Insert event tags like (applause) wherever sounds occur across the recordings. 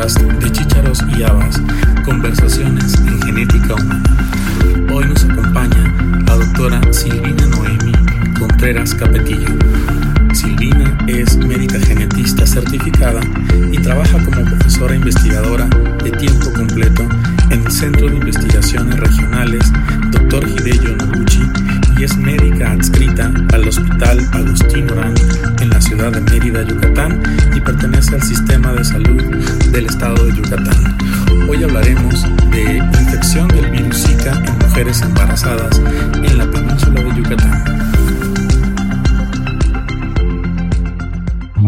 podcast de Chícharos y Habas, conversaciones en genética humana. Hoy nos acompaña la doctora Silvina Noemi Contreras Capetillo. Silvina es médica genetista certificada y trabaja como profesora investigadora de tiempo completo en el Centro de Investigaciones Regionales Dr. Hideyo Noguchi y es médica adscrita al Hospital Agustín Orán en la ciudad de Mérida, Yucatán y pertenece al sistema de salud del estado de Yucatán. Hoy hablaremos de infección del virus Zika en mujeres embarazadas en la península de Yucatán.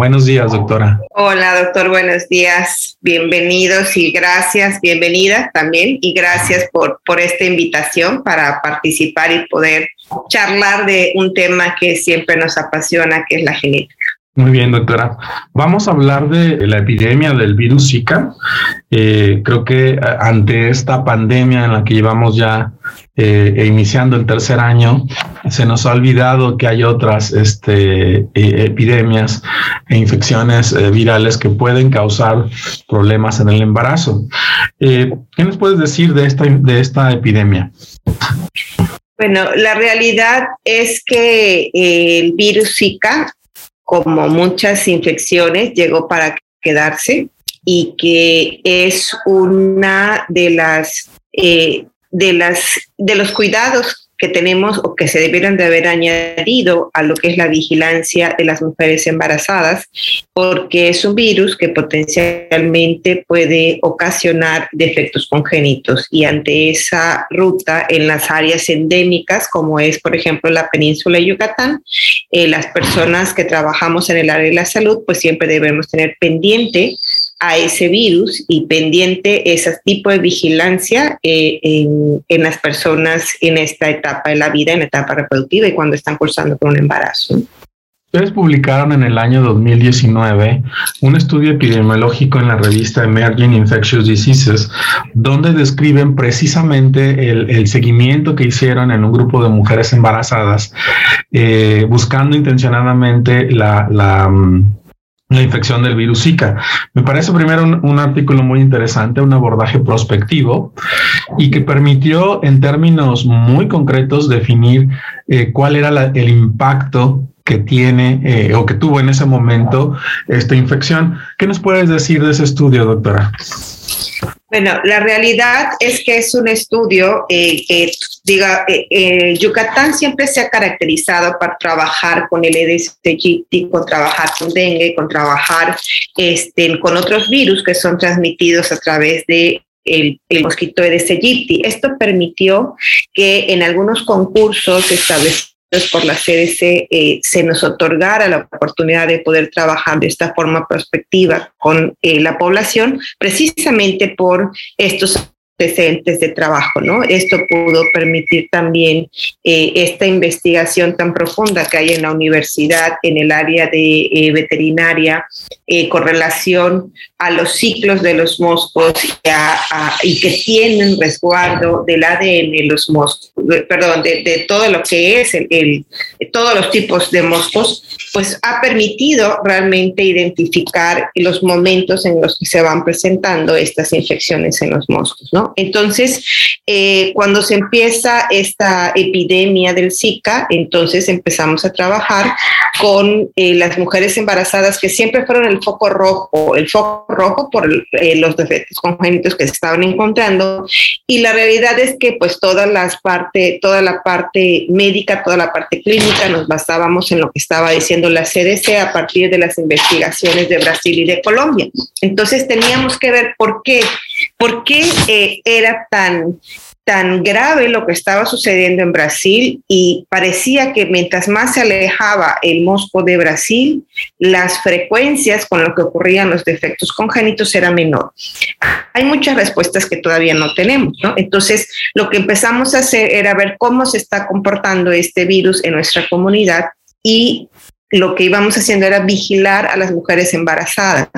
Buenos días, doctora. Hola, doctor, buenos días. Bienvenidos y gracias, bienvenidas también y gracias por, por esta invitación para participar y poder charlar de un tema que siempre nos apasiona, que es la genética. Muy bien, doctora. Vamos a hablar de la epidemia del virus Zika. Eh, creo que eh, ante esta pandemia en la que llevamos ya eh, e iniciando el tercer año, se nos ha olvidado que hay otras este, epidemias e infecciones virales que pueden causar problemas en el embarazo. ¿Qué nos puedes decir de esta, de esta epidemia? Bueno, la realidad es que el virus Zika como muchas infecciones, llegó para quedarse y que es una de las, eh, de las de los cuidados que tenemos o que se debieran de haber añadido a lo que es la vigilancia de las mujeres embarazadas, porque es un virus que potencialmente puede ocasionar defectos congénitos. Y ante esa ruta en las áreas endémicas, como es por ejemplo la península de Yucatán, eh, las personas que trabajamos en el área de la salud, pues siempre debemos tener pendiente a ese virus y pendiente ese tipo de vigilancia eh, en, en, las personas en esta etapa de la vida, en etapa reproductiva y cuando están cursando por un embarazo. Ustedes publicaron en el año 2019 un estudio epidemiológico en la revista Emerging Infectious Diseases, donde describen precisamente el, seguimiento que hicieron en un grupo de mujeres embarazadas, eh, buscando intencionadamente la, la mm, la infección del virus Zika. Me parece primero un, artículo muy interesante, un abordaje prospectivo y que permitió en términos muy concretos definir eh, cuál era el impacto que tiene eh, o que tuvo en ese momento esta infección. ¿Qué nos puedes decir de ese estudio, doctora? Bueno, la realidad es que es un estudio eh, que, diga, eh, eh, Yucatán siempre se ha caracterizado por trabajar con el Aedes aegypti, con trabajar con dengue, con trabajar este, con otros virus que son transmitidos a través de el, el, mosquito Aedes aegypti. Esto permitió que en algunos concursos establecidos por la CDC eh, se nos otorgara la oportunidad de poder trabajar de esta forma prospectiva con eh, la población, precisamente por estos de trabajo, ¿no? Esto pudo permitir también eh, esta investigación tan profunda que hay en la universidad, en el área de veterinaria, con relación a los ciclos de los moscos y, que tienen resguardo del ADN los moscos, perdón, de, todo lo que es el, todos los tipos de moscos, pues ha permitido realmente identificar los momentos en los que se van presentando estas infecciones en los moscos, ¿no? Entonces, eh, cuando se empieza esta epidemia del Zika, entonces empezamos a trabajar con eh, las mujeres embarazadas que siempre fueron el foco rojo, el foco rojo por eh, los defectos congénitos que se estaban encontrando y la realidad es que pues todas las parte, toda la parte médica, toda la parte clínica nos basábamos en lo que estaba diciendo la CDC a partir de las investigaciones de Brasil y de Colombia. Entonces teníamos que ver por qué, por qué eh, era tan tan grave lo que estaba sucediendo en Brasil y parecía que mientras más se alejaba el mosco de Brasil, las frecuencias con lo que ocurrían los defectos congénitos era menor. Hay muchas respuestas que todavía no tenemos, ¿no? Entonces, lo que empezamos a hacer era ver cómo se está comportando este virus en nuestra comunidad y lo que íbamos haciendo era vigilar a las mujeres embarazadas.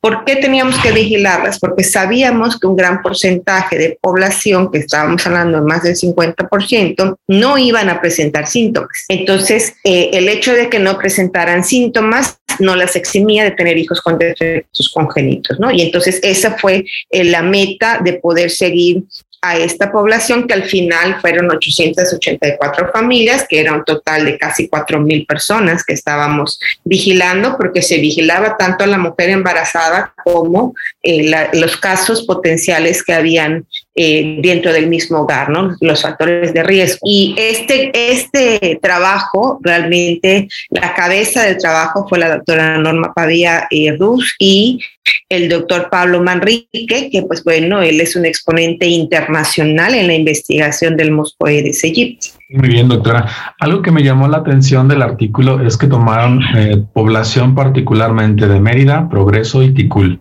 ¿Por qué teníamos que vigilarlas? Porque sabíamos que un gran porcentaje de población, que estábamos hablando de más del 50%, no iban a presentar síntomas. Entonces, eh, el hecho de que no presentaran síntomas no las eximía de tener hijos con defectos congénitos, ¿no? Y entonces esa fue eh, la meta de poder seguir a esta población que al final fueron 884 familias, que era un total de casi 4.000 personas que estábamos vigilando, porque se vigilaba tanto a la mujer embarazada como eh, los casos potenciales que habían eh, dentro del mismo hogar, ¿no? los factores de riesgo. Y este, este trabajo, realmente la cabeza del trabajo fue la doctora Norma Pavía eh, Ruz y el doctor Pablo Manrique, que pues bueno, él es un exponente internacional en la investigación del Mosco Aedes aegypti. Muy bien, doctora. Algo que me llamó la atención del artículo es que tomaron eh, población particularmente de Mérida, Progreso y Ticul.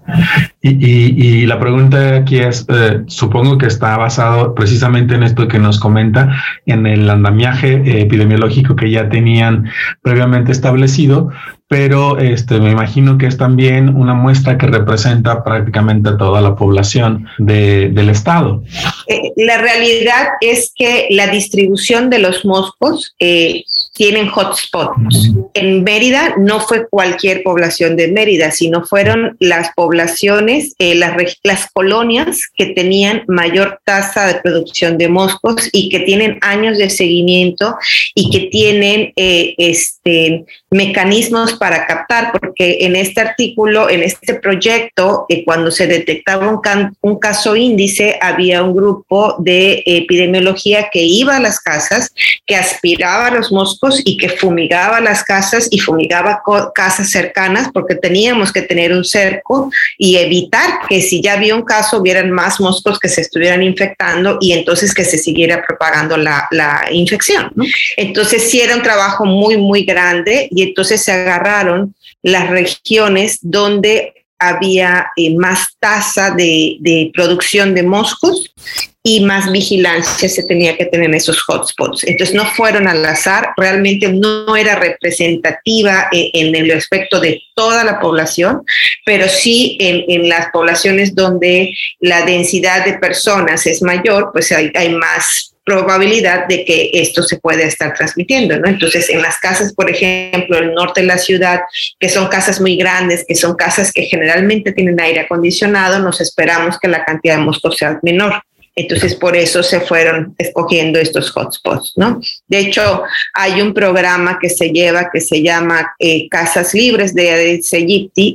Y, la pregunta aquí es, eh, supongo que está basado precisamente en esto que nos comenta, en el andamiaje epidemiológico que ya tenían previamente establecido, pero este, me imagino que es también una muestra que representa prácticamente a toda la población del estado. Eh, la realidad es que la distribución de los moscos eh, tienen hotspots. En Mérida no fue cualquier población de Mérida, sino fueron las poblaciones, eh, las, las colonias que tenían mayor tasa de producción de moscos y que tienen años de seguimiento y que tienen este, mecanismos para captar, porque en este artículo, en este proyecto, eh, cuando se detectaba un, un, caso índice, había un grupo de epidemiología que iba a las casas, que aspiraba a los moscos y que fumigaba las casas y fumigaba casas cercanas, porque teníamos que tener un cerco y evitar que si ya había un caso, hubieran más moscos que se estuvieran infectando y entonces que se siguiera propagando la, la infección. Entonces sí era un trabajo muy, muy grande y entonces se las regiones donde había eh, más tasa de, producción de moscos y más vigilancia se tenía que tener en esos hotspots. Entonces no fueron al azar, realmente no era representativa en, eh, en el aspecto de toda la población, pero sí en, las poblaciones donde la densidad de personas es mayor, pues hay más probabilidad de que esto se pueda estar transmitiendo, ¿no? Entonces, en las casas, por ejemplo, el norte de la ciudad, que son casas muy grandes, que son casas que generalmente tienen aire acondicionado, nos esperamos que la cantidad de moscos sea menor. Entonces, por eso se fueron escogiendo estos hotspots, ¿no? De hecho, hay un programa que se lleva que se llama eh, Casas Libres de Aedes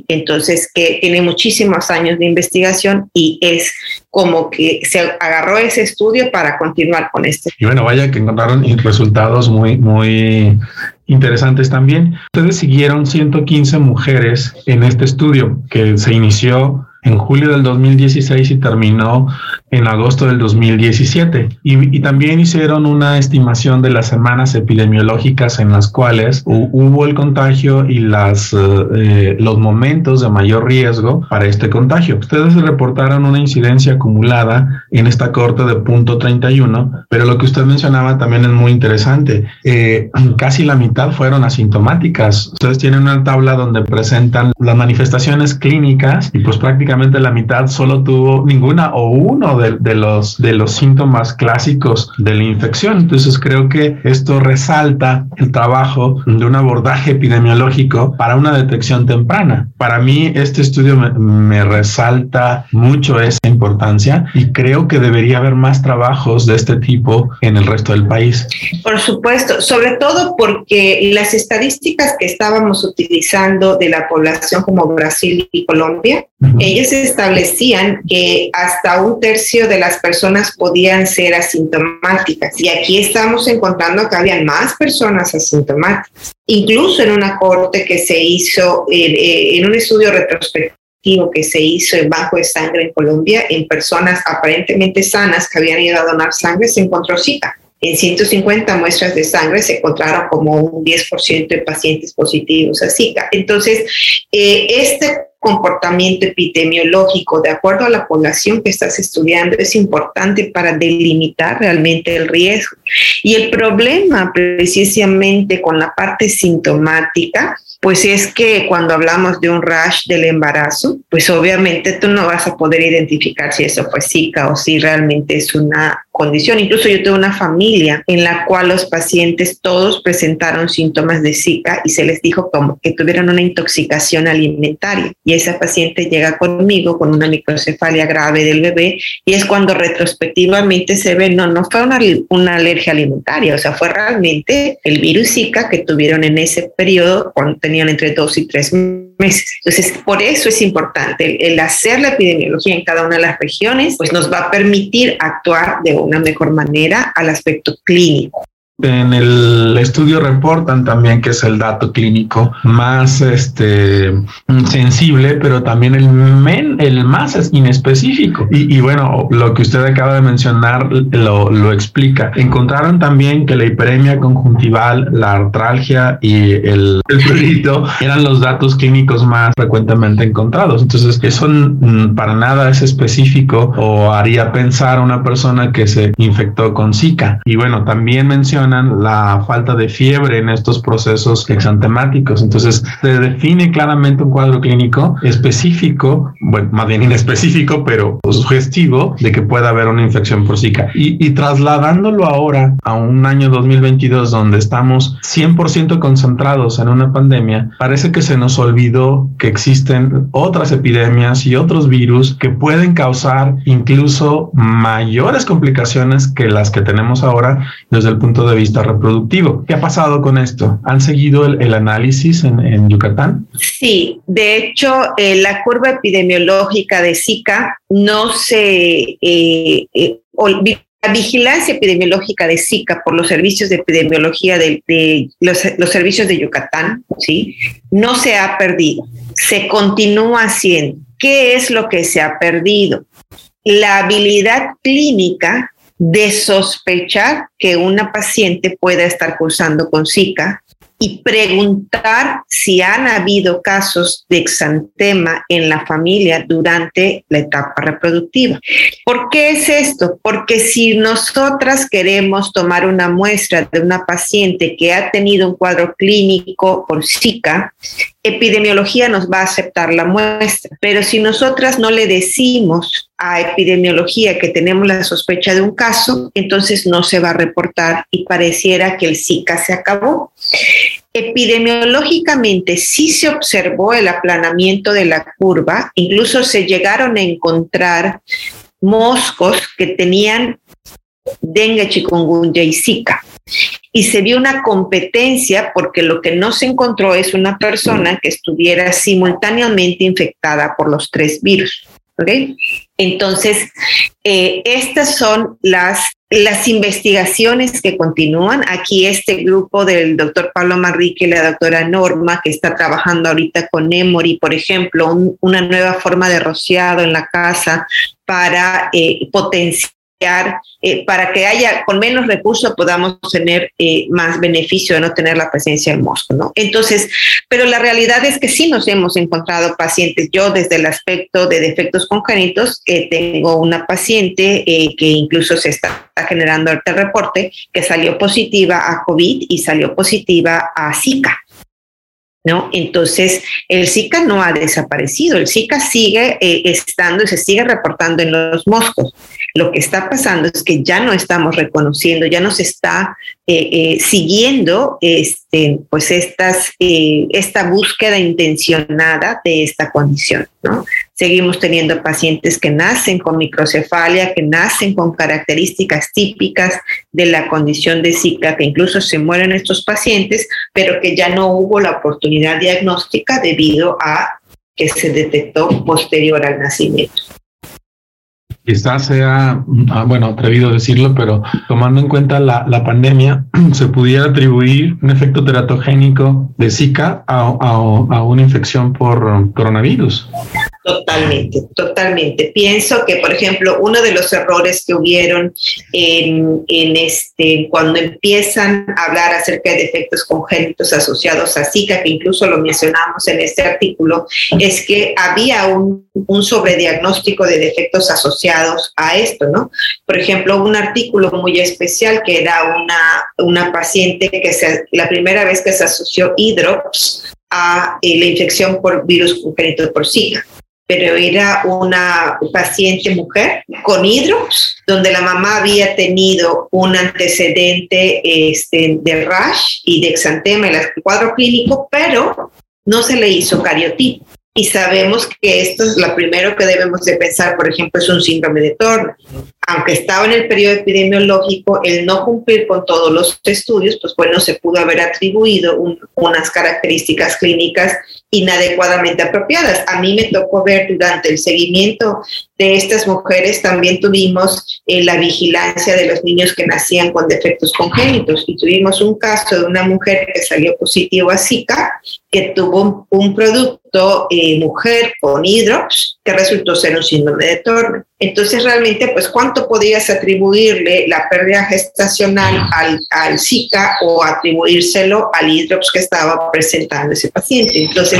entonces que tiene muchísimos años de investigación y es como que se agarró ese estudio para continuar con este. Y bueno, vaya que encontraron resultados muy, muy interesantes también. Ustedes siguieron 115 mujeres en este estudio que se inició en julio del 2016 y terminó en agosto del 2017. Y, y, también hicieron una estimación de las semanas epidemiológicas en las cuales hubo el contagio y las, eh, los momentos de mayor riesgo para este contagio. Ustedes reportaron una incidencia acumulada en esta corte de punto 31, pero lo que usted mencionaba también es muy interesante. Eh, (clears throat) casi la mitad fueron asintomáticas. Ustedes tienen una tabla donde presentan las manifestaciones clínicas y pues prácticamente la mitad solo tuvo ninguna o uno de, los, de los síntomas clásicos de la infección. Entonces creo que esto resalta el trabajo de un abordaje epidemiológico para una detección temprana. Para mí este estudio me, me resalta mucho esa importancia y creo que debería haber más trabajos de este tipo en el resto del país. Por supuesto, sobre todo porque las estadísticas que estábamos utilizando de la población como Brasil y Colombia. Ellos establecían que hasta un tercio de las personas podían ser asintomáticas. Y aquí estamos encontrando que habían más personas asintomáticas. Incluso en una corte que se hizo, eh, en un estudio retrospectivo que se hizo en Banco de Sangre en Colombia, en personas aparentemente sanas que habían ido a donar sangre, se encontró Zika. En 150 muestras de sangre se encontraron como un 10% de pacientes positivos a Zika. Entonces, eh, este comportamiento epidemiológico de acuerdo a la población que estás estudiando es importante para delimitar realmente el riesgo. Y el problema precisamente con la parte sintomática, pues es que cuando hablamos de un rash del embarazo, pues obviamente tú no vas a poder identificar si eso fue Zika o si realmente es una condición. Incluso yo tengo una familia en la cual los pacientes todos presentaron síntomas de Zika y se les dijo como que tuvieron una intoxicación alimentaria. Y esa paciente llega conmigo con una microcefalia grave del bebé y es cuando retrospectivamente se ve, no, no fue una, una alergia alimentaria, o sea, fue realmente el virus Zika que tuvieron en ese periodo cuando tenían entre dos y tres meses. Entonces, por eso es importante el, hacer la epidemiología en cada una de las regiones, pues nos va a permitir actuar de una mejor manera al aspecto clínico. En el estudio reportan también que es el dato clínico más este, sensible, pero también el, men, el más inespecífico. Y, bueno, lo que usted acaba de mencionar lo, lo, explica. Encontraron también que la hiperemia conjuntival, la artralgia y el, el eran los datos clínicos más frecuentemente encontrados. Entonces, eso para nada es específico o haría pensar a una persona que se infectó con Zika. Y bueno, también menciona la falta de fiebre en estos procesos exantemáticos. Entonces, se define claramente un cuadro clínico específico, bueno, más bien inespecífico, pero sugestivo de que pueda haber una infección por Zika. Y, trasladándolo ahora a un año 2022 donde estamos 100% concentrados en una pandemia, parece que se nos olvidó que existen otras epidemias y otros virus que pueden causar incluso mayores complicaciones que las que tenemos ahora desde el punto de vista vista reproductivo. ¿Qué ha pasado con esto? ¿Han seguido el, análisis en, Yucatán? Sí, de hecho, eh, la curva epidemiológica de Zika no se... Eh, eh, la vigilancia epidemiológica de Zika por los servicios de epidemiología de, los, los, servicios de Yucatán, ¿sí? No se ha perdido, se continúa haciendo. ¿Qué es lo que se ha perdido? La habilidad clínica de sospechar que una paciente pueda estar cursando con Zika y preguntar si han habido casos de exantema en la familia durante la etapa reproductiva. ¿Por qué es esto? Porque si nosotras queremos tomar una muestra de una paciente que ha tenido un cuadro clínico por Zika, epidemiología nos va a aceptar la muestra, pero si nosotras no le decimos a epidemiología que tenemos la sospecha de un caso, entonces no se va a reportar y pareciera que el Zika se acabó. Epidemiológicamente sí se observó el aplanamiento de la curva, incluso se llegaron a encontrar moscos que tenían dengue, chikungunya y zika. Y se vio una competencia porque lo que no se encontró es una persona que estuviera simultáneamente infectada por los tres virus. Entonces, eh, estas son las, las investigaciones que continúan. Aquí este grupo del doctor Pablo Manrique y la doctora Norma, que está trabajando ahorita con Emory, por ejemplo, una nueva forma de rociado en la casa para eh, potenciar eh, para que haya con menos recursos podamos tener eh, más beneficio de no tener la presencia del mosco, ¿no? Entonces, pero la realidad es que sí nos hemos encontrado pacientes. Yo desde el aspecto de defectos congénitos eh, tengo una paciente que incluso se está generando el reporte que salió positiva a COVID y salió positiva a Zika. ¿No? Entonces, el Zika no ha desaparecido, el Zika sigue eh, estando y se sigue reportando en los moscos. Lo que está pasando es que ya no estamos reconociendo, ya no se está eh, eh, siguiendo este, pues estas, esta búsqueda intencionada de esta condición, ¿no? Seguimos teniendo pacientes que nacen con microcefalia, que nacen con características típicas de la condición de Zika, que incluso se mueren estos pacientes, pero que ya no hubo la oportunidad diagnóstica debido a que se detectó posterior al nacimiento quizás sea, ah, bueno, atrevido decirlo, pero tomando en cuenta la, pandemia, (clears throat) se pudiera atribuir un efecto teratogénico de Zika a, a una infección por coronavirus. Totalmente, totalmente. Pienso que, por ejemplo, uno de los errores que hubieron en, en, este, cuando empiezan a hablar acerca de defectos congénitos asociados a Zika, que incluso lo mencionamos en este artículo, es que había un, sobrediagnóstico de defectos asociados a esto, ¿no? Por ejemplo, un artículo muy especial que era una, una paciente que se, la primera vez que se asoció hidrops a eh, la infección por virus congénito por Zika pero era una paciente mujer con hidrops, donde la mamá había tenido un antecedente este, de rash y de exantema en el cuadro clínico, pero no se le hizo cariotipo. Y sabemos que esto es lo primero que debemos de pensar, por ejemplo, es un síndrome de Turner. Aunque estaba en el periodo epidemiológico, el no cumplir con todos los estudios, pues bueno, se pudo haber atribuido unas características clínicas inadecuadamente apropiadas. A mí me tocó ver durante el seguimiento de estas mujeres, también tuvimos eh, la vigilancia de los niños que nacían con defectos congénitos y tuvimos un caso de una mujer que salió positivo a Zika, que tuvo un, producto eh, mujer con hidrops que resultó ser un síndrome de Turner. Entonces, realmente, pues, ¿cuánto podías atribuirle la pérdida gestacional al, al Zika o atribuírselo al hidrops que estaba presentando ese paciente? Entonces,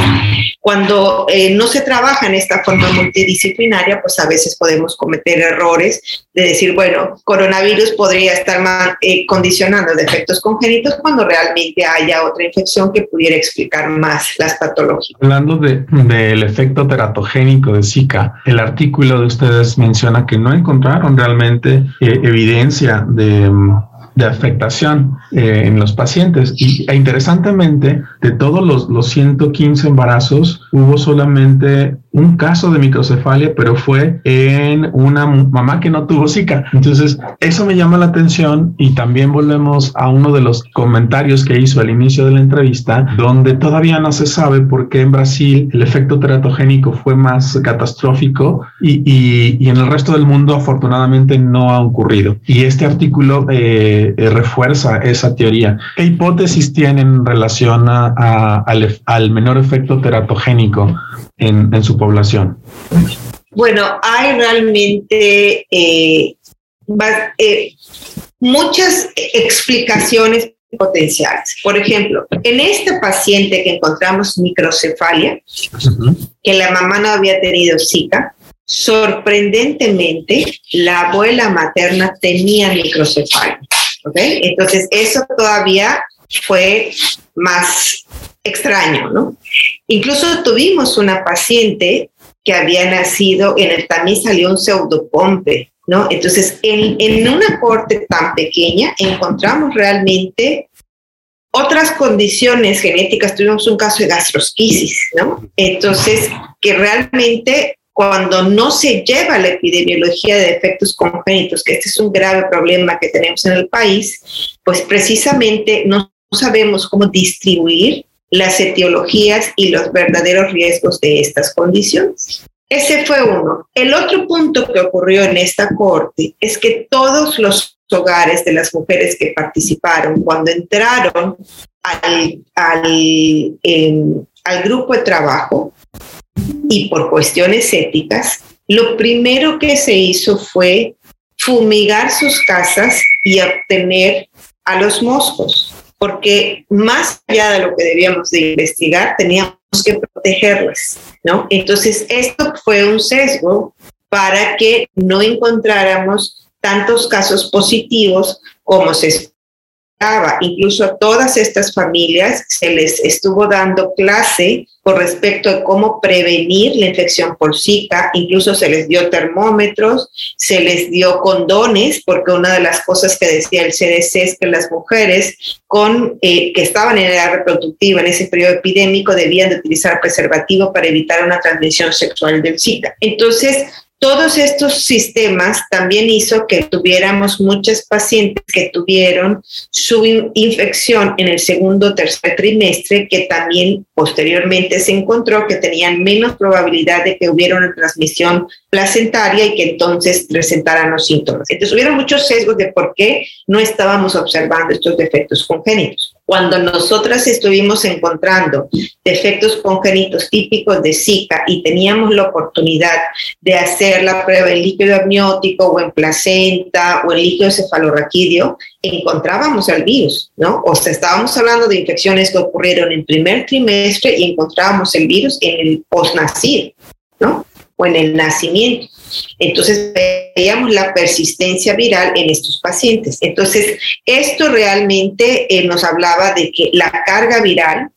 cuando eh, no se trabaja en esta forma multidisciplinaria, pues a veces podemos cometer errores de decir, bueno, coronavirus podría estar eh, condicionando defectos congénitos cuando realmente haya otra infección que pudiera explicar más las patologías. Hablando del de, efecto teratogénico de Zika, el artículo de ustedes menciona que no encontraron realmente eh, evidencia de de afectación eh, en los pacientes. Y e interesantemente, de todos los, los 115 embarazos, hubo solamente un caso de microcefalia, pero fue en una mamá que no tuvo Zika. Entonces, eso me llama la atención y también volvemos a uno de los comentarios que hizo al inicio de la entrevista, donde todavía no se sabe por qué en Brasil el efecto teratogénico fue más catastrófico y, y, y en el resto del mundo afortunadamente no ha ocurrido. Y este artículo eh, refuerza esa teoría. ¿Qué hipótesis tienen en relación a, a, al, al menor efecto teratogénico en, en su población? Bueno, hay realmente eh, eh, muchas explicaciones potenciales. Por ejemplo, en este paciente que encontramos microcefalia, que la mamá no había tenido Zika, sorprendentemente la abuela materna tenía microcefalia. Entonces, eso todavía fue más extraño, ¿no? Incluso tuvimos una paciente que había nacido, en el también salió un pseudopompe, ¿no? Entonces, en, en una corte tan pequeña encontramos realmente otras condiciones genéticas, tuvimos un caso de gastrosquisis, ¿no? Entonces, que realmente cuando no se lleva la epidemiología de defectos congénitos, que este es un grave problema que tenemos en el país, pues precisamente no sabemos cómo distribuir las etiologías y los verdaderos riesgos de estas condiciones. Ese fue uno. El otro punto que ocurrió en esta corte es que todos los hogares de las mujeres que participaron cuando entraron al, al, al grupo de trabajo y por cuestiones éticas, lo primero que se hizo fue fumigar sus casas y obtener a los moscos porque más allá de lo que debíamos de investigar, teníamos que protegerlas, ¿no? Entonces, esto fue un sesgo para que no encontráramos tantos casos positivos como se Incluso a todas estas familias se les estuvo dando clase con respecto a cómo prevenir la infección por Zika, incluso se les dio termómetros, se les dio condones, porque una de las cosas que decía el CDC es que las mujeres con, eh, que estaban en edad reproductiva en ese periodo epidémico debían de utilizar preservativo para evitar una transmisión sexual del Zika. Entonces, todos estos sistemas también hizo que tuviéramos muchas pacientes que tuvieron su infección en el segundo o tercer trimestre, que también posteriormente se encontró que tenían menos probabilidad de que hubiera una transmisión placentaria y que entonces presentaran los síntomas. Entonces, hubiera muchos sesgos de por qué no estábamos observando estos defectos congénitos. Cuando nosotras estuvimos encontrando defectos congénitos típicos de Zika y teníamos la oportunidad de hacer la prueba en líquido amniótico o en placenta o en líquido cefalorraquídeo, encontrábamos el virus, ¿no? O sea, estábamos hablando de infecciones que ocurrieron en primer trimestre y encontrábamos el virus en el post-nacir, ¿no? O en el nacimiento. Entonces veíamos la persistencia viral en estos pacientes. Entonces, esto realmente eh, nos hablaba de que la carga viral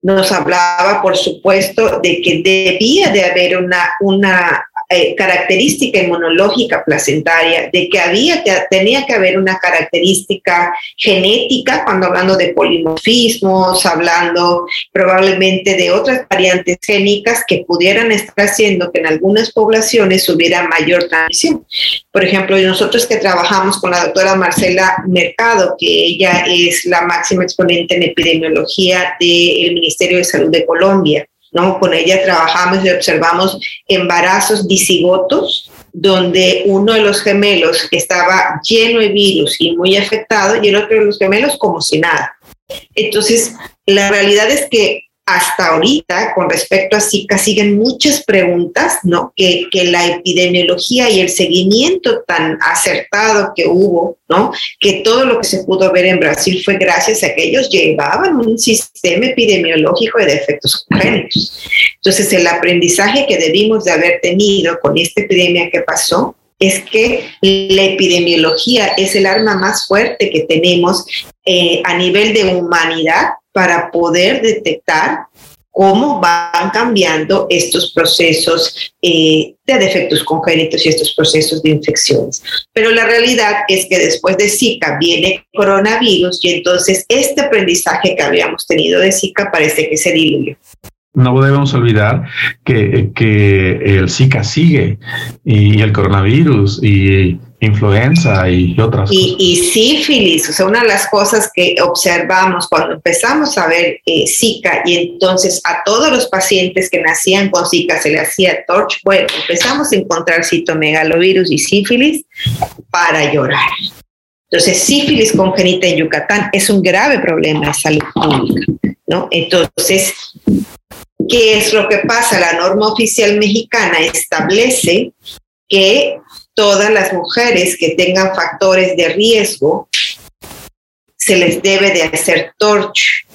nos hablaba, por supuesto, de que debía de haber una, una eh, característica inmunológica placentaria, de que había que, tenía que haber una característica genética, cuando hablando de polimorfismos, hablando probablemente de otras variantes génicas que pudieran estar haciendo que en algunas poblaciones hubiera mayor transmisión. Por ejemplo, nosotros que trabajamos con la doctora Marcela Mercado, que ella es la máxima exponente en epidemiología del Ministerio de Salud de Colombia, ¿no? Con ella trabajamos y observamos embarazos disigotos, donde uno de los gemelos estaba lleno de virus y muy afectado, y el otro de los gemelos como si nada. Entonces, la realidad es que hasta ahorita, con respecto a Zika, siguen muchas preguntas, ¿no? Que, que, la epidemiología y el seguimiento tan acertado que hubo, ¿no? Que todo lo que se pudo ver en Brasil fue gracias a que ellos llevaban un sistema epidemiológico de defectos congénitos. Entonces, el aprendizaje que debimos de haber tenido con esta epidemia que pasó es que la epidemiología es el arma más fuerte que tenemos eh, a nivel de humanidad para poder detectar cómo van cambiando estos procesos eh, de defectos congénitos y estos procesos de infecciones. Pero la realidad es que después de Zika viene coronavirus y entonces este aprendizaje que habíamos tenido de Zika parece que se diluyó. No debemos olvidar que, que el Zika sigue y el coronavirus y influenza y otras y, Y sífilis, o sea, una de las cosas que observamos cuando empezamos a ver eh, Zika y entonces a todos los pacientes que nacían con Zika se le hacía torch, bueno, empezamos a encontrar citomegalovirus y sífilis para llorar. Entonces, sífilis congénita en Yucatán es un grave problema de salud pública, ¿no? Entonces, ¿qué es lo que pasa? La norma oficial mexicana establece que todas las mujeres que tengan factores de riesgo, se les debe de hacer torch.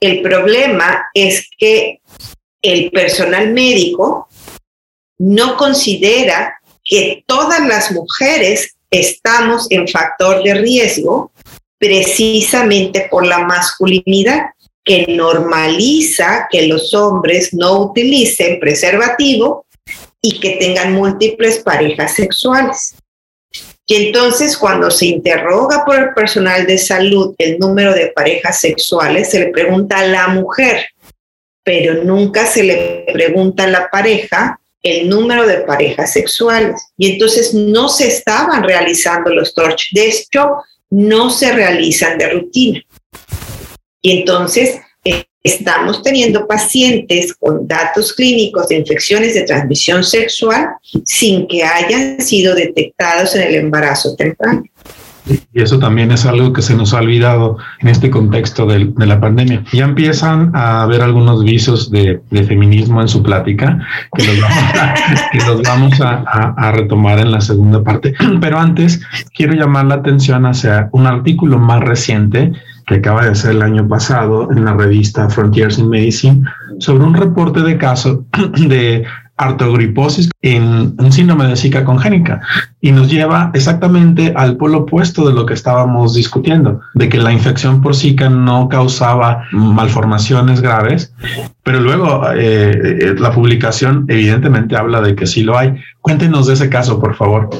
El problema es que el personal médico no considera que todas las mujeres estamos en factor de riesgo precisamente por la masculinidad que normaliza que los hombres no utilicen preservativo y que tengan múltiples parejas sexuales. Y entonces cuando se interroga por el personal de salud el número de parejas sexuales, se le pregunta a la mujer, pero nunca se le pregunta a la pareja el número de parejas sexuales. Y entonces no se estaban realizando los torch. De hecho, no se realizan de rutina. Y entonces estamos teniendo pacientes con datos clínicos de infecciones de transmisión sexual sin que hayan sido detectados en el embarazo temprano. Y eso también es algo que se nos ha olvidado en este contexto de, la pandemia. Ya empiezan a haber algunos visos de, feminismo en su plática que los vamos, (laughs) a, retomar en la segunda parte. Pero antes quiero llamar la atención hacia un artículo más reciente que acaba de ser el año pasado en la revista Frontiers in Medicine sobre un reporte de caso (clears throat) de artogriposis en un síndrome de Zika congénica y nos lleva exactamente al polo opuesto de lo que estábamos discutiendo, de que la infección por Zika no causaba malformaciones graves, pero luego eh, eh, la publicación evidentemente habla de que sí lo hay. Cuéntenos de ese caso, por favor.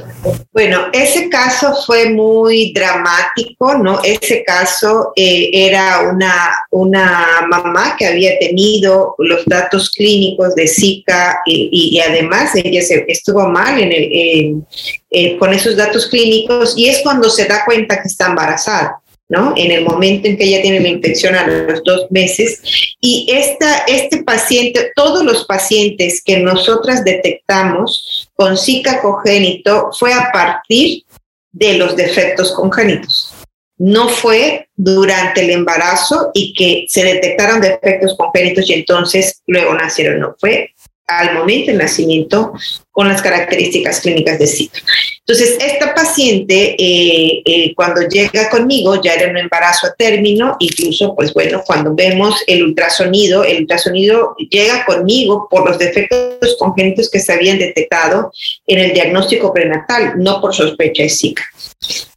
Bueno, ese caso fue muy dramático, ¿no? Ese caso eh, era una, una mamá que había tenido los datos clínicos de Zika y, además ella estuvo mal el, con esos datos clínicos y es cuando se da cuenta que está embarazada. ¿no? En el momento en que ella tiene la infección a los dos meses. Y esta, este paciente, todos los pacientes que nosotras detectamos con Zika congénito fue a partir de los defectos congénitos. No fue durante el embarazo y que se detectaron defectos congénitos y entonces luego nacieron. No, fue al momento del nacimiento con las características clínicas de Zika. Entonces, esta paciente, eh, eh, cuando llega conmigo, ya era un embarazo a término, incluso, pues bueno, cuando vemos el ultrasonido, el ultrasonido llega conmigo por los defectos congénitos que se habían detectado en el diagnóstico prenatal, no por sospecha de Zika.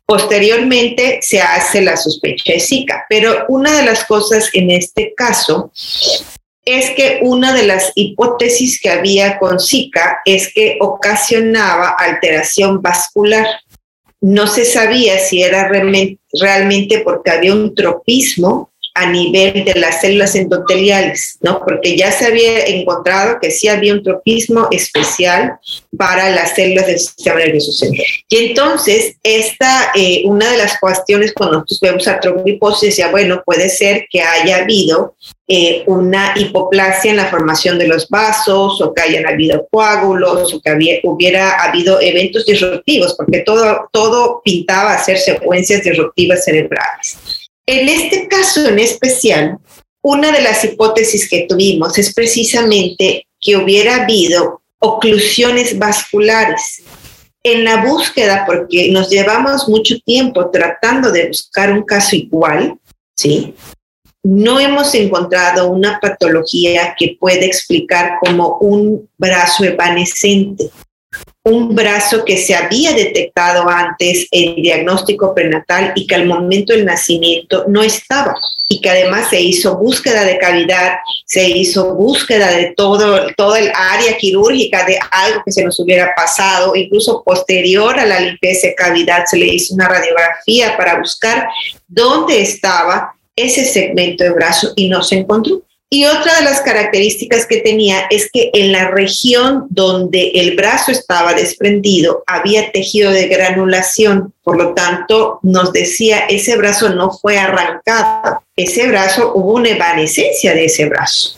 Posteriormente se hace la sospecha de Zika, pero una de las cosas en este caso es que una de las hipótesis que había con Zika es que ocasionaba alteración vascular. No se sabía si era realmente porque había un tropismo a nivel de las células endoteliales, ¿no? Porque ya se había encontrado que sí había un tropismo especial para las células del sistema nervioso central. Y entonces, esta, eh, una de las cuestiones cuando nosotros vemos artrogliposis, decía, bueno, puede ser que haya habido eh, una hipoplasia en la formación de los vasos o que hayan habido coágulos o que hubiera habido eventos disruptivos, porque todo, todo pintaba a ser secuencias disruptivas cerebrales. En este caso en especial, una de las hipótesis que tuvimos es precisamente que hubiera habido oclusiones vasculares. En la búsqueda, porque nos llevamos mucho tiempo tratando de buscar un caso igual, ¿sí? No hemos encontrado una patología que pueda explicar como un brazo evanescente un brazo que se había detectado antes en diagnóstico prenatal y que al momento del nacimiento no estaba y que además se hizo búsqueda de cavidad, se hizo búsqueda de todo, todo el área quirúrgica de algo que se nos hubiera pasado, incluso posterior a la limpieza de cavidad se le hizo una radiografía para buscar dónde estaba ese segmento de brazo y no se encontró. Y otra de las características que tenía es que en la región donde el brazo estaba desprendido había tejido de granulación, por lo tanto nos decía ese brazo no fue arrancado, ese brazo hubo una evanescencia de ese brazo,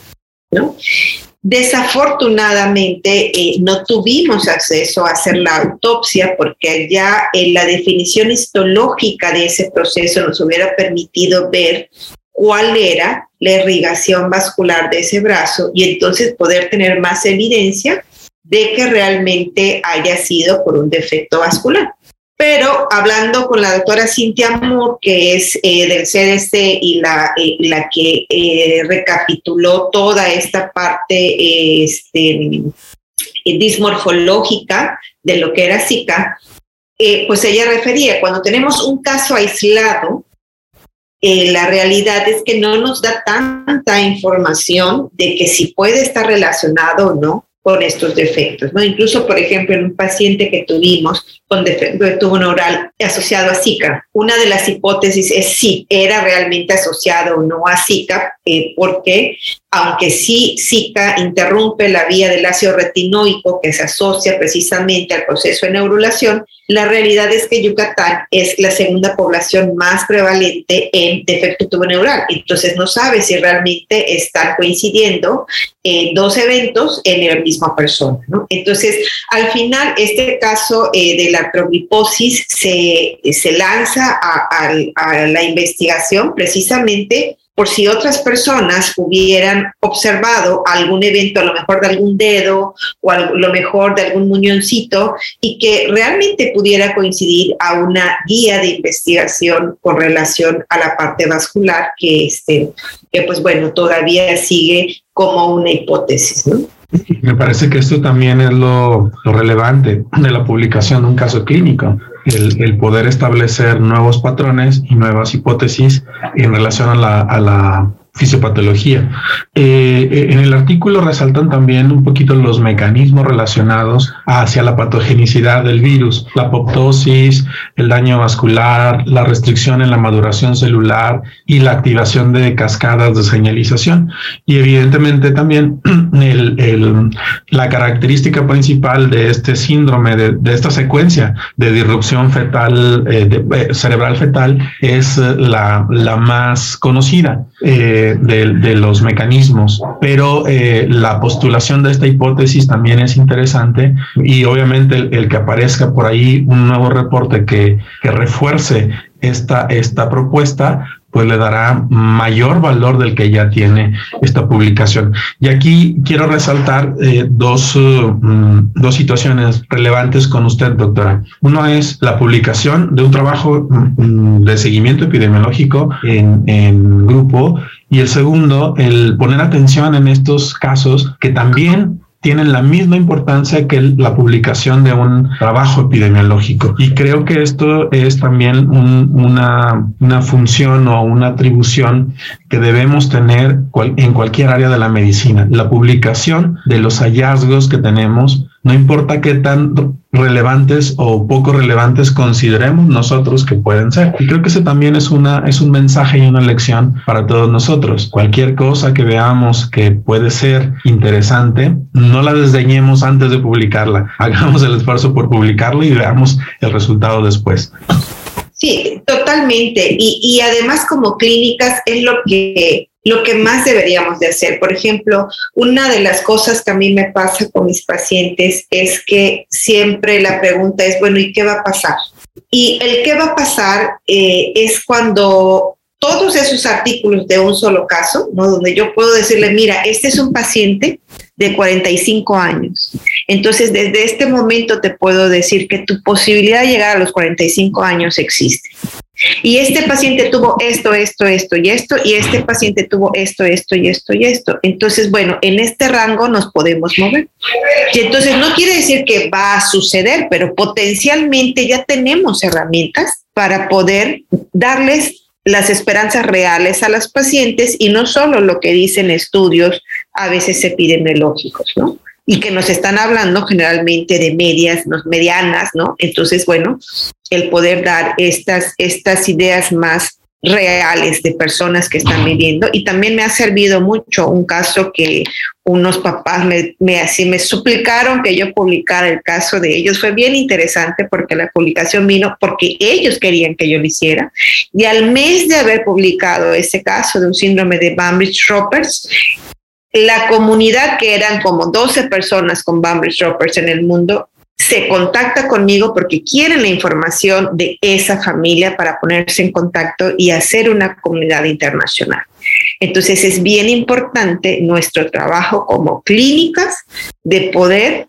Desafortunadamente eh, no tuvimos acceso a hacer la autopsia porque ya en la definición histológica de ese proceso nos hubiera permitido ver cuál era la irrigación vascular de ese brazo y entonces poder tener más evidencia de que realmente haya sido por un defecto vascular. Pero hablando con la doctora Cintia Moore, que es eh, del CDC y la, eh, la que eh, recapituló toda esta parte este, dismorfológica de lo que era Zika, pues ella refería, cuando tenemos un caso aislado, eh, la realidad es que no nos da tanta información de que si puede estar relacionado o no con estos defectos, ¿no? Incluso, por ejemplo, en un paciente que tuvimos con defecto neural asociado a Zika, una de las hipótesis es si era realmente asociado o no a Zika, eh, porque aunque sí Zika interrumpe la vía del ácido retinoico que se asocia precisamente al proceso de neurulación, la realidad es que Yucatán es la segunda población más prevalente en defecto tubo neural. Entonces no sabe si realmente están coincidiendo eh, dos eventos en la misma persona. Entonces, al final, este caso eh, de la artrogliposis se, se lanza a la investigación precisamente por si otras personas hubieran observado algún evento, a lo mejor de algún dedo o a lo mejor de algún muñoncito, y que realmente pudiera coincidir a una guía de investigación con relación a la parte vascular, que, este, que pues bueno, todavía sigue como una hipótesis. ¿no? Me parece que esto también es lo, relevante de la publicación de un caso clínico el, poder establecer nuevos patrones y nuevas hipótesis en relación a la, a la fisiopatología. Eh, eh, en el artículo resaltan también un poquito los mecanismos relacionados hacia la patogenicidad del virus, la apoptosis, el daño vascular, la restricción en la maduración celular y la activación de cascadas de señalización. Y evidentemente también (clears throat) la característica principal de este síndrome, de, esta secuencia de disrupción fetal, eh, cerebral fetal, es la más conocida de, los mecanismos, pero eh, la postulación de esta hipótesis también es interesante y obviamente el, que aparezca por ahí un nuevo reporte que, que refuerce esta, esta propuesta, pues le dará mayor valor del que ya tiene esta publicación. Y aquí quiero resaltar eh, dos, mm, dos situaciones relevantes con usted, doctora. Uno es la publicación de un trabajo mm, de seguimiento epidemiológico en, en grupo y el segundo, el poner atención en estos casos que también tienen la misma importancia que la publicación de un trabajo epidemiológico. Y creo que esto es también una, una función o una atribución que debemos tener en cualquier área de la medicina. La publicación de los hallazgos que tenemos no importa qué tan relevantes o poco relevantes consideremos nosotros que pueden ser. Y creo que ese también es una es un mensaje y una lección para todos nosotros. Cualquier cosa que veamos que puede ser interesante, no la desdeñemos antes de publicarla. (laughs) Hagamos el esfuerzo por publicarla y veamos el resultado después. Sí, totalmente. Y, y además como clínicas es lo que lo que más deberíamos de hacer. Por ejemplo, una de las cosas que a mí me pasa con mis pacientes es que siempre la pregunta es, bueno, ¿y qué va a pasar? Y el qué va a pasar eh, es cuando todos esos artículos de un solo caso, ¿no? donde yo puedo decirle, mira, este es un paciente de 45 años. Entonces, desde este momento te puedo decir que tu posibilidad de llegar a los 45 años existe. Y este paciente tuvo esto, esto, esto y esto, y este paciente tuvo esto, esto y esto y esto. Entonces, bueno, en este rango nos podemos mover. Y entonces no quiere decir que va a suceder, pero potencialmente ya tenemos herramientas para poder darles las esperanzas reales a las pacientes y no solo lo que dicen estudios a veces epidemiológicos, ¿no? Y que nos están hablando generalmente de medias, medianas, ¿no? Entonces, bueno, el poder dar estas, estas ideas más reales de personas que están viviendo y también me ha servido mucho un caso que unos papás me, me, así me suplicaron que yo publicara el caso de ellos. Fue bien interesante porque la publicación vino porque ellos querían que yo lo hiciera. Y al mes de haber publicado ese caso de un síndrome de Bambridge-Ropers, la comunidad, que eran como 12 personas con Bambridge Ropers en el mundo, se contacta conmigo porque quieren la información de esa familia para ponerse en contacto y hacer una comunidad internacional. Entonces es bien importante nuestro trabajo como clínicas de poder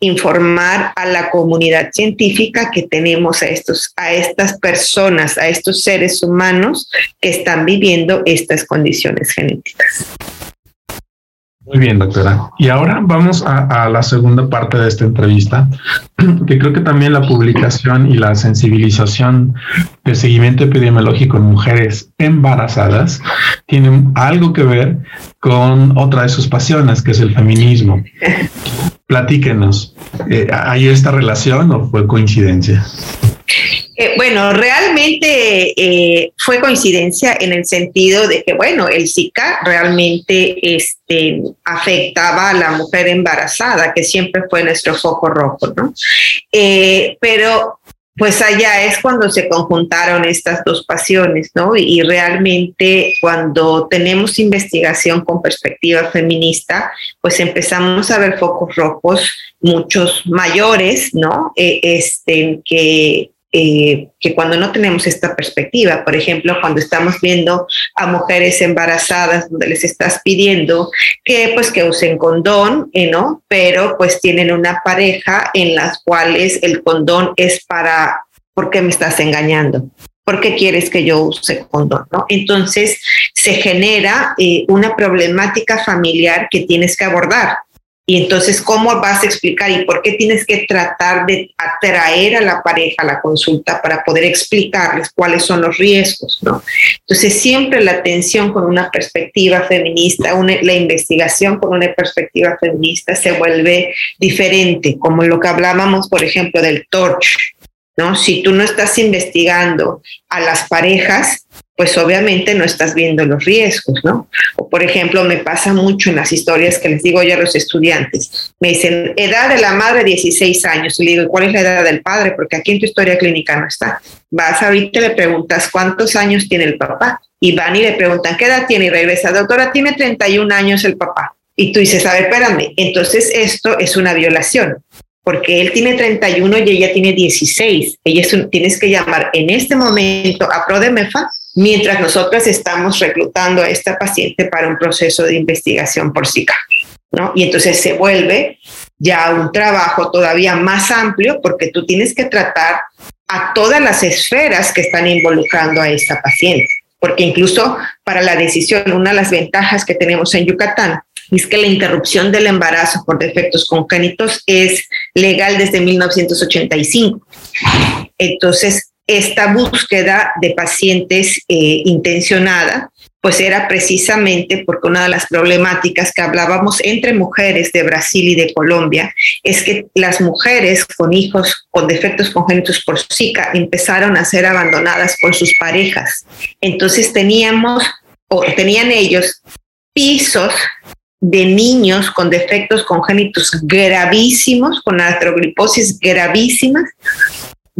informar a la comunidad científica que tenemos a estos a estas personas, a estos seres humanos que están viviendo estas condiciones genéticas. Muy bien, doctora. Y ahora vamos a, la segunda parte de esta entrevista, (clears throat) que creo que también la publicación y la sensibilización del seguimiento epidemiológico en mujeres embarazadas tienen algo que ver con otra de sus pasiones, que es el feminismo. Platíquenos, eh, ¿hay esta relación o fue coincidencia? Eh, bueno, realmente eh, fue coincidencia en el sentido de que, bueno, el Zika realmente este, afectaba a la mujer embarazada, que siempre fue nuestro foco rojo, ¿no? Eh, pero pues allá es cuando se conjuntaron estas dos pasiones, ¿no? Y, realmente cuando tenemos investigación con perspectiva feminista, pues empezamos a ver focos rojos, muchos mayores, ¿no? este, que eh, que cuando no tenemos esta perspectiva, por ejemplo, cuando estamos viendo a mujeres embarazadas donde les estás pidiendo que pues que usen condón, eh, ¿no? Pero pues tienen una pareja en las cuales el condón es para, ¿por qué me estás engañando? ¿Por qué quieres que yo use condón? ¿no? Entonces se genera eh, una problemática familiar que tienes que abordar. Y entonces, ¿cómo vas a explicar y por qué tienes que tratar de atraer a la pareja a la consulta para poder explicarles cuáles son los riesgos? ¿no? Entonces, siempre la atención con una perspectiva feminista, la investigación con una perspectiva feminista se vuelve diferente, como lo que hablábamos, por ejemplo, del torch. ¿no? Si tú no estás investigando a las parejas, pues obviamente no estás viendo los riesgos, ¿no? O por ejemplo, me pasa mucho en las historias que les digo yo a los estudiantes. Me dicen, edad de la madre 16 años. Y le digo, ¿cuál es la edad del padre? Porque aquí en tu historia clínica no está. Vas ahorita y le preguntas cuántos años tiene el papá. Y van y le preguntan, ¿qué edad tiene? Y regresa, doctora, tiene 31 años el papá. Y tú dices, a ver, espérame, entonces esto es una violación porque él tiene 31 y ella tiene 16. Ella tienes que llamar en este momento a Prodemefa mientras nosotros estamos reclutando a esta paciente para un proceso de investigación por Zika. ¿no? Y entonces se vuelve ya un trabajo todavía más amplio porque tú tienes que tratar a todas las esferas que están involucrando a esta paciente. Porque incluso para la decisión, una de las ventajas que tenemos en Yucatán es que la interrupción del embarazo por defectos congénitos es legal desde 1985. Entonces, esta búsqueda de pacientes eh, intencionada, pues era precisamente porque una de las problemáticas que hablábamos entre mujeres de Brasil y de Colombia es que las mujeres con hijos con defectos congénitos por Zika empezaron a ser abandonadas por sus parejas. Entonces teníamos, o tenían ellos, pisos de niños con defectos congénitos gravísimos, con artrogliposis gravísimas,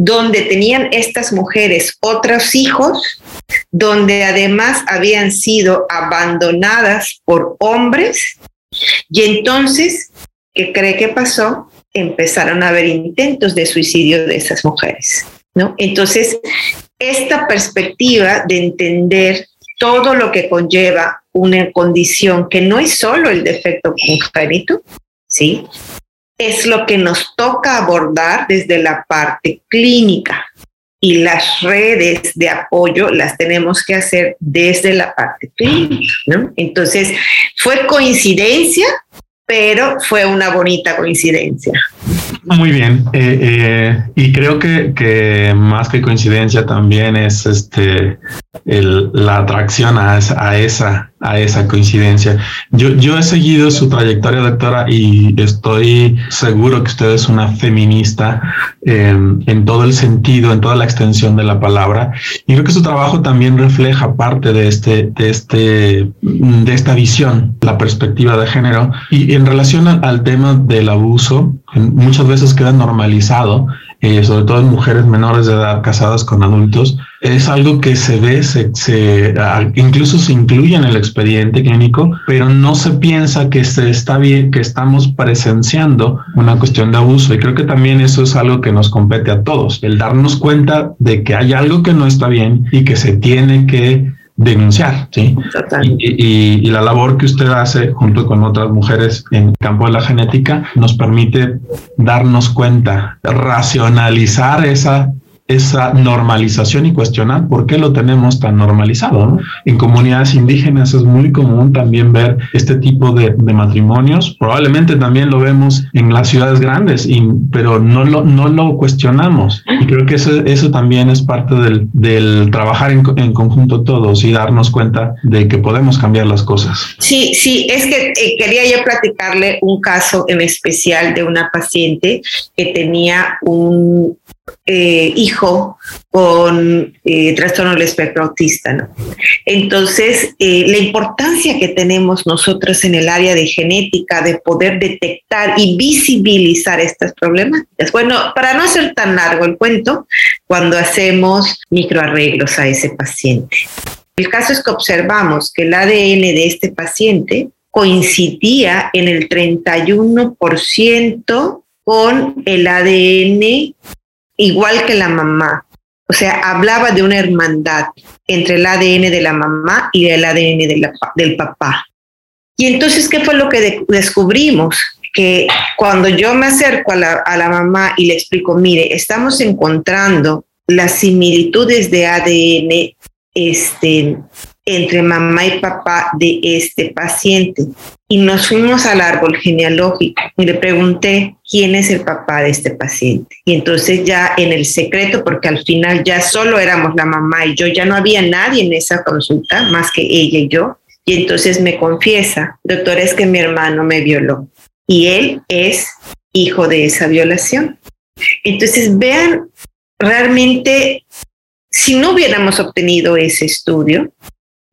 donde tenían estas mujeres otros hijos, donde además habían sido abandonadas por hombres, y entonces, ¿qué cree que pasó? Empezaron a haber intentos de suicidio de esas mujeres, ¿no? Entonces, esta perspectiva de entender todo lo que conlleva una condición que no es solo el defecto congénito, ¿sí? Es lo que nos toca abordar desde la parte clínica y las redes de apoyo las tenemos que hacer desde la parte clínica, ¿no? Entonces, fue coincidencia, pero fue una bonita coincidencia. Muy bien, eh, eh, y creo que, que, más que coincidencia también es este la atracción a, a, esa a esa coincidencia. Yo, yo he seguido su trayectoria, doctora, y estoy seguro que usted es una feminista eh, en todo el sentido, en toda la extensión de la palabra. Y creo que su trabajo también refleja parte de este, de este, de esta visión, la perspectiva de género. Y en relación al, al tema del abuso, muchas veces queda normalizado, eh, sobre todo en mujeres menores de edad casadas con adultos, es algo que se ve, se, se incluso se incluye en el expediente clínico, pero no se piensa que se está bien, que estamos presenciando una cuestión de abuso. Y creo que también eso es algo que nos compete a todos, el darnos cuenta de que hay algo que no está bien y que se tiene que denunciar, ¿sí? Y, y, la labor que usted hace junto con otras mujeres en el campo de la genética nos permite darnos cuenta, racionalizar esa esa normalización y cuestionar por qué lo tenemos tan normalizado. En comunidades indígenas es muy común también ver este tipo de, matrimonios. Probablemente también lo vemos en las ciudades grandes, y, pero no lo, no lo cuestionamos. Y creo que eso, eso también es parte del, del trabajar en, en, conjunto todos y darnos cuenta de que podemos cambiar las cosas. Sí, sí, es que eh, quería yo platicarle un caso en especial de una paciente que tenía un, eh, hijo con eh, trastorno del espectro autista. ¿no? Entonces, eh, la importancia que tenemos nosotros en el área de genética de poder detectar y visibilizar estas problemáticas. Bueno, para no hacer tan largo el cuento, cuando hacemos microarreglos a ese paciente. El caso es que observamos que el ADN de este paciente coincidía en el 31% con el ADN igual que la mamá. O sea, hablaba de una hermandad entre el ADN de la mamá y el ADN del papá. Y entonces, ¿qué fue lo que descubrimos? Que cuando yo me acerco a la, a la mamá y le explico, mire, estamos encontrando las similitudes de ADN este, entre mamá y papá de este paciente. Y nos fuimos al árbol genealógico y le pregunté quién es el papá de este paciente. Y entonces ya en el secreto, porque al final ya solo éramos la mamá y yo, ya no había nadie en esa consulta más que ella y yo. Y entonces me confiesa, doctor, es que mi hermano me violó y él es hijo de esa violación. Entonces vean realmente si no hubiéramos obtenido ese estudio,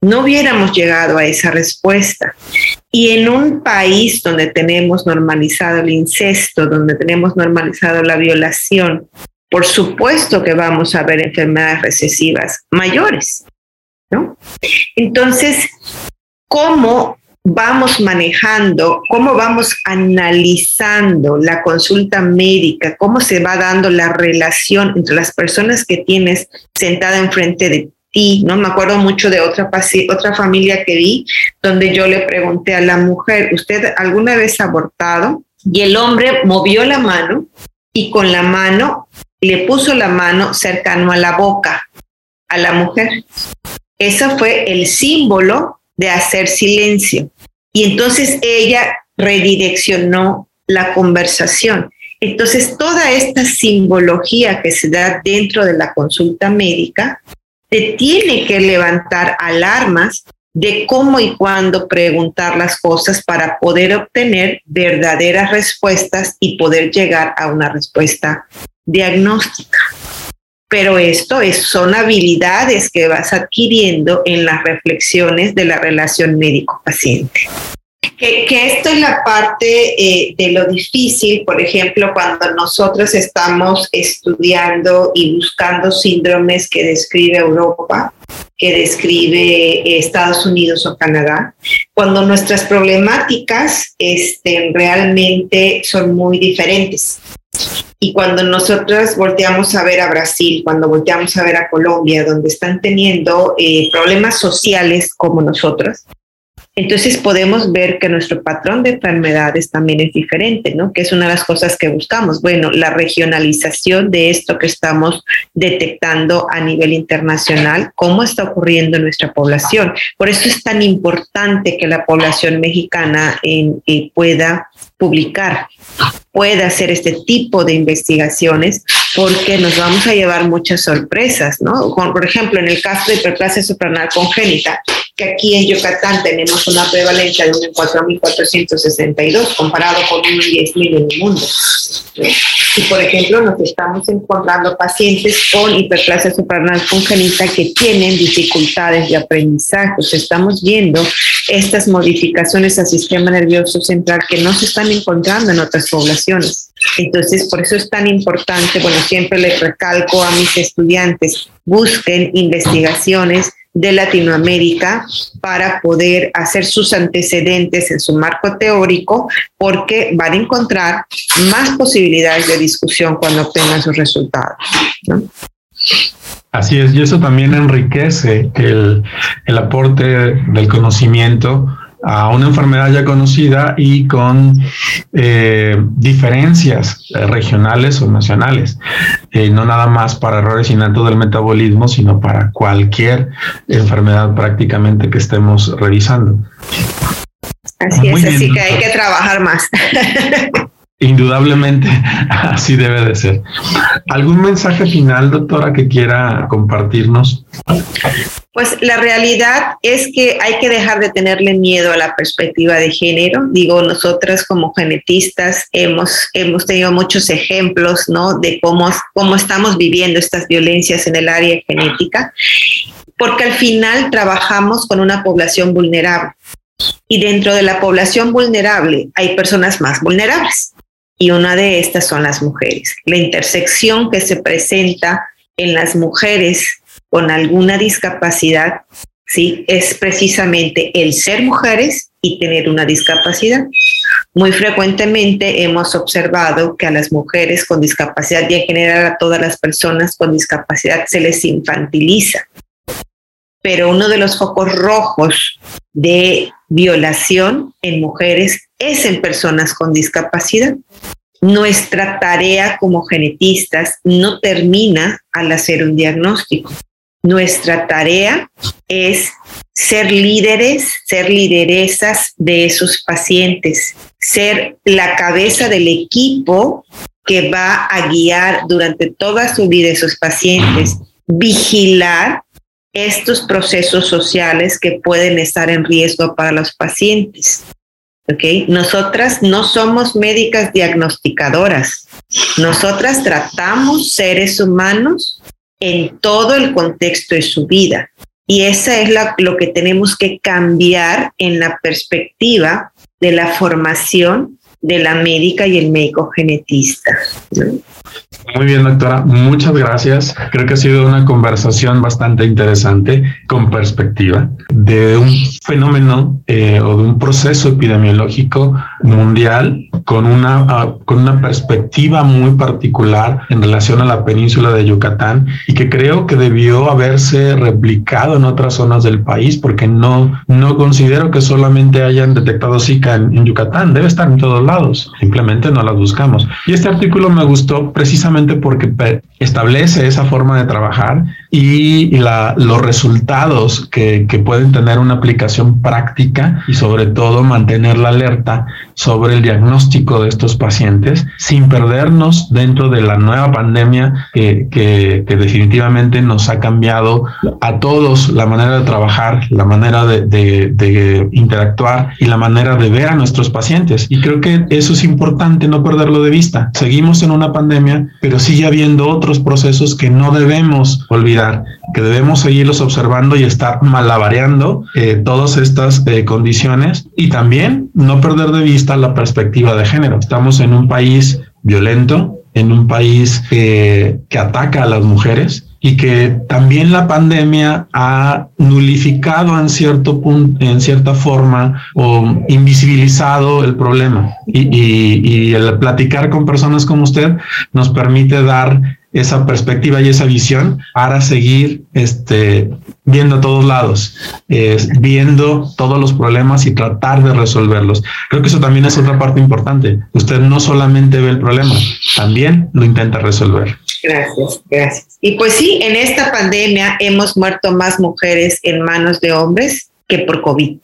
no hubiéramos llegado a esa respuesta. Y en un país donde tenemos normalizado el incesto, donde tenemos normalizado la violación, por supuesto que vamos a ver enfermedades recesivas mayores, ¿no? Entonces, ¿cómo vamos manejando, cómo vamos analizando la consulta médica, cómo se va dando la relación entre las personas que tienes sentada enfrente de ¿no? Me acuerdo mucho de otra, otra familia que vi, donde yo le pregunté a la mujer, ¿usted alguna vez ha abortado? Y el hombre movió la mano y con la mano le puso la mano cercano a la boca a la mujer. Eso fue el símbolo de hacer silencio. Y entonces ella redireccionó la conversación. Entonces, toda esta simbología que se da dentro de la consulta médica te tiene que levantar alarmas de cómo y cuándo preguntar las cosas para poder obtener verdaderas respuestas y poder llegar a una respuesta diagnóstica. Pero esto es, son habilidades que vas adquiriendo en las reflexiones de la relación médico-paciente. Que, esto es la parte eh, de lo difícil, por ejemplo, cuando nosotros estamos estudiando y buscando síndromes que describe Europa, que describe Estados Unidos o Canadá, cuando nuestras problemáticas este, realmente son muy diferentes. Y cuando nosotros volteamos a ver a Brasil, cuando volteamos a ver a Colombia, donde están teniendo eh, problemas sociales como nosotros, entonces podemos ver que nuestro patrón de enfermedades también es diferente, ¿no? Que es una de las cosas que buscamos. Bueno, la regionalización de esto que estamos detectando a nivel internacional, cómo está ocurriendo en nuestra población. Por eso es tan importante que la población mexicana eh, pueda publicar, pueda hacer este tipo de investigaciones, porque nos vamos a llevar muchas sorpresas, ¿no? Por ejemplo, en el caso de hiperplasia suprarrenal congénita, que aquí en Yucatán tenemos una prevalencia de 1 en 4.462 comparado con 1 en 10.000 en el mundo. Y por ejemplo, nos estamos encontrando pacientes con hiperplasia suprarrenal congénita que tienen dificultades de aprendizaje. estamos viendo estas modificaciones al sistema nervioso central que no se están encontrando en otras poblaciones. Entonces, por eso es tan importante, bueno, siempre les recalco a mis estudiantes, busquen investigaciones de Latinoamérica para poder hacer sus antecedentes en su marco teórico, porque van a encontrar más posibilidades de discusión cuando obtengan sus resultados. Así es, y eso también enriquece el, el aporte del conocimiento a una enfermedad ya conocida y con eh, diferencias regionales o nacionales, eh, no nada más para errores innatos del metabolismo, sino para cualquier enfermedad prácticamente que estemos revisando. Así es, así que hay que trabajar más. (laughs) Indudablemente, (laughs) así debe de ser. ¿Algún mensaje final, doctora, que quiera compartirnos? Pues la realidad es que hay que dejar de tenerle miedo a la perspectiva de género. Digo, nosotras como genetistas hemos, hemos tenido muchos ejemplos ¿no? de cómo, cómo estamos viviendo estas violencias en el área genética, porque al final trabajamos con una población vulnerable. Y dentro de la población vulnerable hay personas más vulnerables. Y una de estas son las mujeres. La intersección que se presenta en las mujeres con alguna discapacidad, ¿sí? Es precisamente el ser mujeres y tener una discapacidad. Muy frecuentemente hemos observado que a las mujeres con discapacidad y en general a todas las personas con discapacidad se les infantiliza. Pero uno de los focos rojos de violación en mujeres es en personas con discapacidad. Nuestra tarea como genetistas no termina al hacer un diagnóstico. Nuestra tarea es ser líderes, ser lideresas de esos pacientes, ser la cabeza del equipo que va a guiar durante toda su vida esos pacientes, vigilar estos procesos sociales que pueden estar en riesgo para los pacientes. ¿Okay? Nosotras no somos médicas diagnosticadoras. Nosotras tratamos seres humanos en todo el contexto de su vida. Y esa es lo que tenemos que cambiar en la perspectiva de la formación de la médica y el médico genetista. Muy bien, doctora. Muchas gracias. Creo que ha sido una conversación bastante interesante con perspectiva de un fenómeno eh, o de un proceso epidemiológico mundial con una, ah, con una perspectiva muy particular en relación a la península de Yucatán y que creo que debió haberse replicado en otras zonas del país porque no, no considero que solamente hayan detectado Zika en, en Yucatán. Debe estar en todos lados. Simplemente no las buscamos. Y este artículo me gustó precisamente porque establece esa forma de trabajar y los resultados que, que, pueden tener una aplicación práctica y sobre todo mantener la alerta sobre el diagnóstico de estos pacientes sin perdernos dentro de la nueva pandemia que, que, que definitivamente nos ha cambiado a todos la manera de trabajar, la manera de, de, de interactuar y la manera de ver a nuestros pacientes. Y creo que eso es importante no perderlo de vista. Seguimos en una pandemia, pero sigue habiendo otros procesos que no debemos olvidar, que debemos seguirlos observando y estar malabareando eh, todas estas eh, condiciones y también no perder de vista la perspectiva de género. Estamos en un país violento, en un país que ataca a las mujeres y que también la pandemia ha nulificado en cierto punto, en cierta forma o invisibilizado el problema. Y, el platicar con personas como usted nos permite dar esa perspectiva y esa visión para seguir este, viendo a todos lados, viendo todos los problemas y tratar de resolverlos. Creo que eso también es otra parte importante. Usted no solamente ve el problema, también lo intenta resolver. Gracias, gracias. Y pues sí, en esta pandemia hemos muerto más mujeres en manos de hombres que por COVID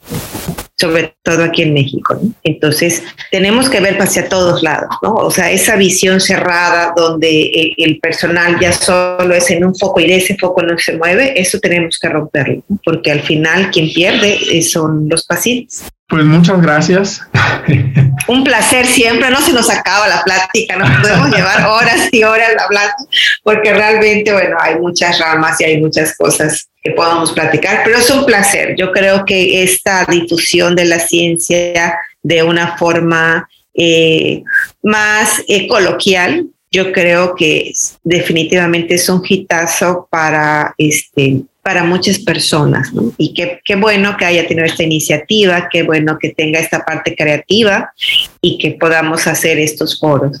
sobre todo aquí en México. Entonces, tenemos que ver hacia todos lados, ¿no? O sea, esa visión cerrada donde el, personal ya solo es en un foco y de ese foco no se mueve, eso tenemos que romperlo, porque al final quien pierde son los pacientes. Pues muchas gracias. (laughs) Un placer siempre, no se nos acaba la plática, nos podemos llevar horas y horas hablando, porque realmente, bueno, hay muchas ramas y hay muchas cosas que podamos platicar, pero es un placer. Yo creo que esta difusión de la ciencia de una forma eh, más coloquial, yo creo que definitivamente es un hitazo para este para muchas personas. ¿no? Y qué, qué, bueno que haya tenido esta iniciativa, qué bueno que tenga esta parte creativa y que podamos hacer estos foros.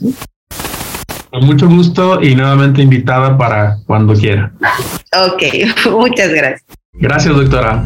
Con mucho gusto y nuevamente invitada para cuando quiera. Ok, (laughs) muchas gracias. Gracias, doctora.